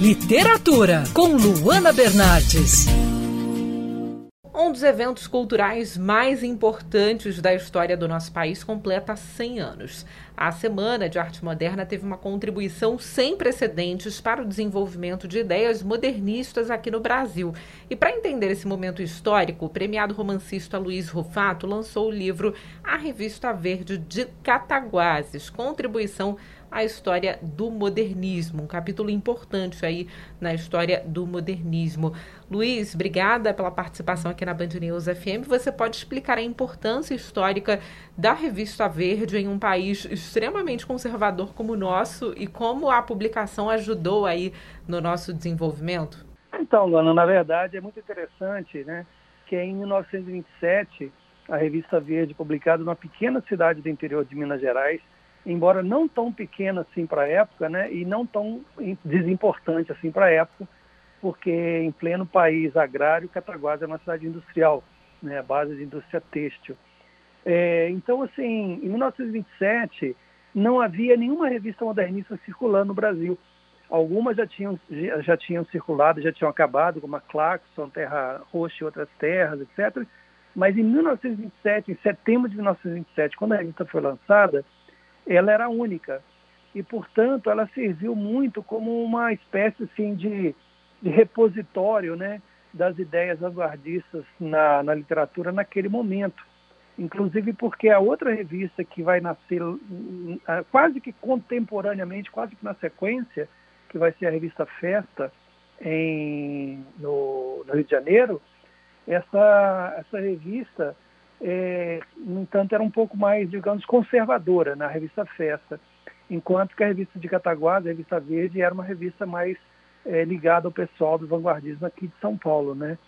Literatura, com Luana Bernardes. Um dos eventos culturais mais importantes da história do nosso país completa 100 anos. A Semana de Arte Moderna teve uma contribuição sem precedentes para o desenvolvimento de ideias modernistas aqui no Brasil. E para entender esse momento histórico, o premiado romancista Luiz Rufato lançou o livro A Revista Verde de Cataguases, contribuição a história do modernismo, um capítulo importante aí na história do modernismo. Luiz, obrigada pela participação aqui na Band News FM. Você pode explicar a importância histórica da Revista Verde em um país extremamente conservador como o nosso e como a publicação ajudou aí no nosso desenvolvimento? Então, Luana, na verdade é muito interessante, né, que em 1927 a Revista Verde, publicada numa pequena cidade do interior de Minas Gerais, embora não tão pequena assim para a época, né, e não tão desimportante assim para a época, porque em pleno país agrário, Cataguás é uma cidade industrial, né, a base de indústria têxtil. É, então, assim, em 1927 não havia nenhuma revista modernista circulando no Brasil. Algumas já tinham, já tinham circulado, já tinham acabado, como a Claxon, Terra Roxa e outras terras, etc. Mas em 1927, em setembro de 1927, quando a revista foi lançada, ela era única. E, portanto, ela serviu muito como uma espécie assim, de, de repositório né, das ideias vanguardistas na, na literatura naquele momento. Inclusive porque a outra revista que vai nascer quase que contemporaneamente, quase que na sequência, que vai ser a revista Festa, em, no, no Rio de Janeiro, essa, essa revista é, no entanto, era um pouco mais, digamos, conservadora na revista Festa, enquanto que a revista de Cataguás, a revista Verde, era uma revista mais é, ligada ao pessoal do vanguardismo aqui de São Paulo, né?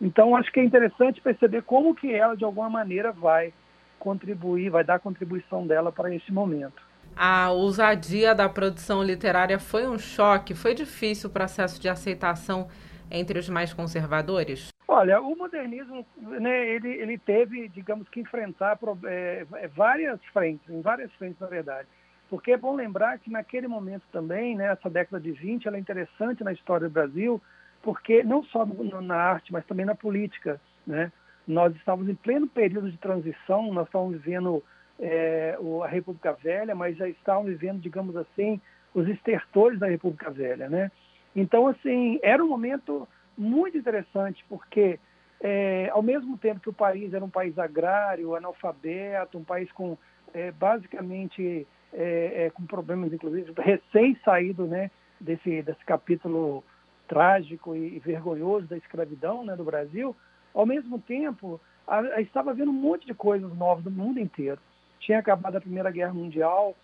Então, acho que é interessante perceber como que ela, de alguma maneira, vai contribuir, vai dar a contribuição dela para esse momento. A ousadia da produção literária foi um choque? Foi difícil o processo de aceitação entre os mais conservadores? Olha, o modernismo, né, ele, ele teve, digamos que, enfrentar é, é, várias frentes, em várias frentes, na verdade. Porque é bom lembrar que naquele momento também, né, essa década de 20, ela é interessante na história do Brasil, porque não só na arte, mas também na política. Né? Nós estávamos em pleno período de transição, nós estávamos vivendo é, a República Velha, mas já estávamos vivendo, digamos assim, os estertores da República Velha. Né? Então, assim, era um momento muito interessante, porque é, ao mesmo tempo que o país era um país agrário, analfabeto, um país com é, basicamente é, é com problemas, inclusive, recém-saído né, desse, desse capítulo trágico e, vergonhoso da escravidão né, do Brasil, ao mesmo tempo a, a estava vendo um monte de coisas novas do mundo inteiro. Tinha acabado a Primeira Guerra Mundial,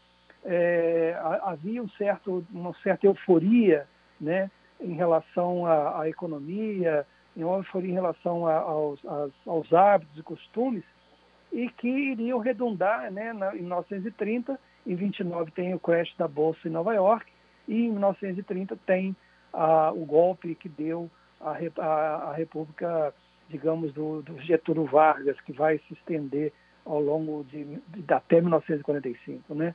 é, havia um certo, uma certa euforia né, em relação à, à economia, em em relação a, aos, aos, hábitos e costumes, e que iriam redundar né, na, em 1930. Em 29 tem o crash da Bolsa em Nova York, e em 1930 tem a, o golpe que deu a, a, a República, digamos, do, do, Getúlio Vargas, que vai se estender ao longo de, de até 1945, né?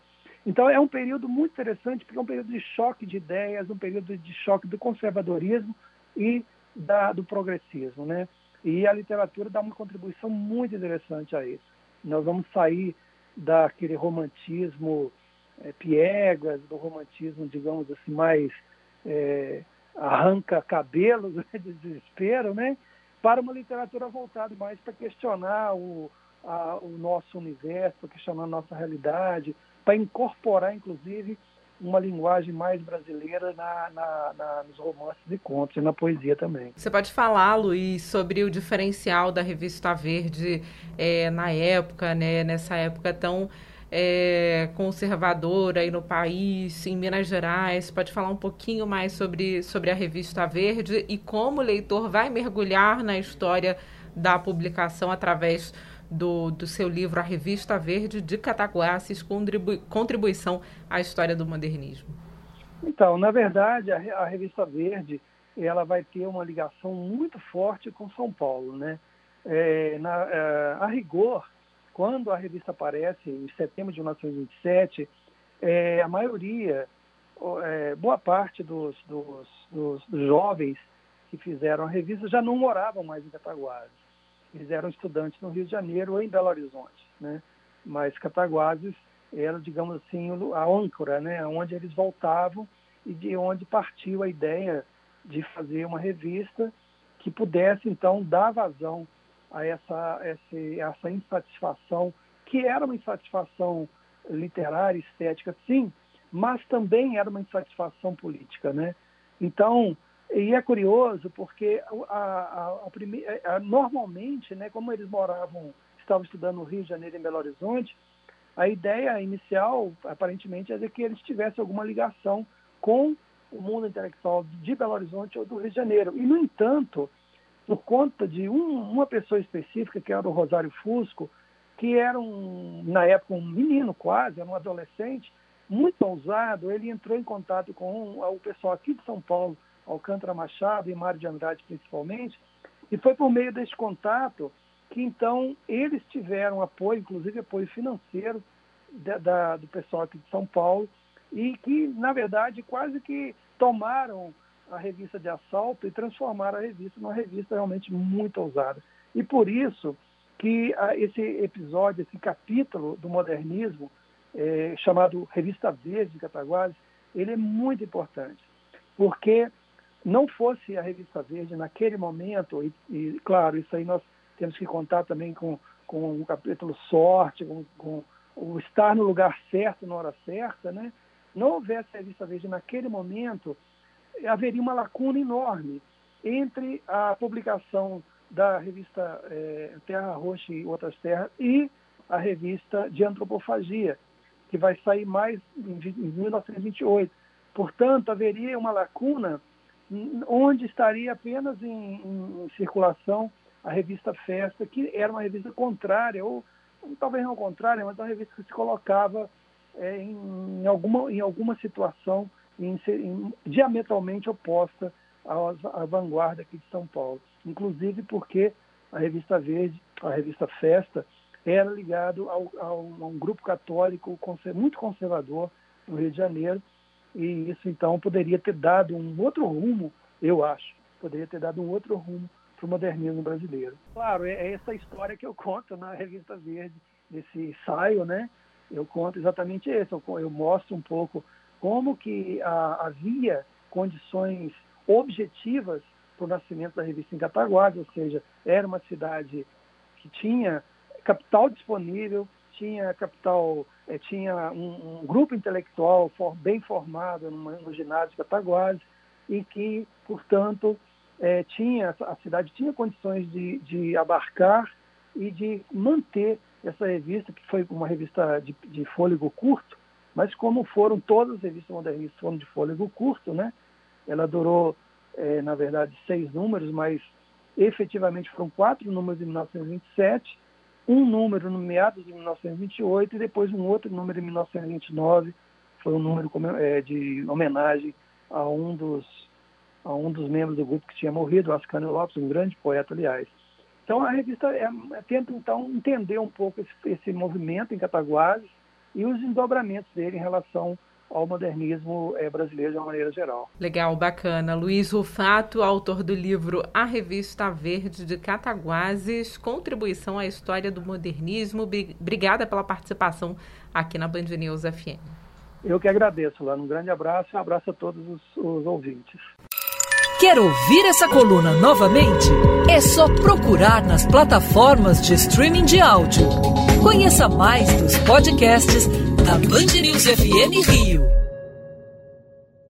Então é um período muito interessante, porque é um período de choque de ideias, um período de choque do conservadorismo e da, do progressismo, né? E a literatura dá uma contribuição muito interessante a isso. Nós vamos sair daquele romantismo é, piegas, do romantismo, digamos assim, mais é, arranca cabelos né, de desespero, né? Para uma literatura voltada mais para questionar o, a, o nosso universo, para questionar a nossa realidade, para incorporar, inclusive, uma linguagem mais brasileira na, na, na, nos romances e contos e na poesia também. Você pode falar, Luiz, sobre o diferencial da revista Verde é, na época, né, nessa época tão é, conservadora aí no país, em Minas Gerais. Pode falar um pouquinho mais sobre, sobre a revista Verde e como o leitor vai mergulhar na história da publicação através do, do seu livro A Revista Verde de Cataguases, contribui, Contribuição à História do Modernismo? Então, na verdade, a, a, Revista Verde ela vai ter uma ligação muito forte com São Paulo. Né? É, na, é, a rigor, quando a revista aparece, em setembro de 1927, é, a maioria é, boa parte dos, dos, dos, jovens que fizeram a revista já não moravam mais em Cataguases. Eles eram estudantes no Rio de Janeiro ou em Belo Horizonte, né? Mas Cataguases era, digamos assim, a âncora, né? Onde eles voltavam e de onde partiu a ideia de fazer uma revista que pudesse, então, dar vazão a essa, essa, essa insatisfação, que era uma insatisfação literária, estética, sim, mas também era uma insatisfação política, né? Então, e é curioso porque a, a, a prime... a, normalmente, né, como eles moravam, estavam estudando no Rio de Janeiro e em Belo Horizonte, a ideia inicial, aparentemente, é de que eles tivessem alguma ligação com o mundo intelectual de Belo Horizonte ou do Rio de Janeiro. E, no entanto, por conta de um, uma pessoa específica, que era o Rosário Fusco, que era, um, na época, um menino quase, era um adolescente, muito ousado, ele entrou em contato com o pessoal aqui de São Paulo, Alcântara Machado e Mário de Andrade principalmente, e foi por meio desse contato que então eles tiveram apoio, inclusive apoio financeiro da, da, do pessoal aqui de São Paulo, e que, na verdade, quase que tomaram a revista de assalto e transformaram a revista numa revista realmente muito ousada. E por isso que ah, esse episódio, esse capítulo do modernismo, é, chamado Revista Verde de Cataguases, ele é muito importante, porque não fosse a Revista Verde naquele momento, e, e claro, isso aí nós temos que contar também com, com o capítulo sorte, com, com o estar no lugar certo na hora certa, né? não houvesse a Revista Verde naquele momento, haveria uma lacuna enorme entre a publicação da revista é, Terra Roxa e Outras Terras e a revista de antropofagia, que vai sair mais em 1928. Portanto, haveria uma lacuna onde estaria apenas em, em, em, circulação a revista Festa, que era uma revista contrária, ou talvez não contrária, mas uma revista que se colocava é, em, alguma, em alguma situação em, em, diametralmente oposta à, à vanguarda aqui de São Paulo. Inclusive porque a revista Verde, a revista Festa, era ligado a um grupo católico muito conservador no Rio de Janeiro, e isso então poderia ter dado um outro rumo, eu acho, poderia ter dado um outro rumo para o modernismo brasileiro. Claro, é, é essa história que eu conto na Revista Verde, nesse ensaio, né? Eu conto exatamente isso, eu, eu mostro um pouco como que a, havia condições objetivas para o nascimento da revista em Cataguases, ou seja, era uma cidade que tinha capital disponível, tinha capital, eh, tinha um, um, grupo intelectual for, bem formado numa, no ginásio de Cataguases e que, portanto, eh, tinha a cidade tinha condições de, de abarcar e de manter essa revista, que foi uma revista de, de fôlego curto, mas como foram todas as revistas modernistas foram de fôlego curto, né? Ela durou, é, na verdade, seis números, mas efetivamente foram quatro números em 1927, um número no meados de 1928 e depois um outro número em 1929, foi um número é, de homenagem a um dos a um dos membros do grupo que tinha morrido, Ascanio Lopes, um grande poeta, aliás. Então a revista é, é, tenta então entender um pouco esse, esse movimento em Cataguases e os desdobramentos dele em relação ao modernismo é, brasileiro de uma maneira geral. Legal, bacana. Luiz Rufato, autor do livro A Revista Verde de Cataguases, contribuição à história do modernismo. Obrigada pela participação aqui na Band News FM. Eu que agradeço, Lana. Um grande abraço e um abraço a todos os, os ouvintes. Quer ouvir essa coluna novamente? É só procurar nas plataformas de streaming de áudio. Conheça mais dos podcasts da Band News FM Rio.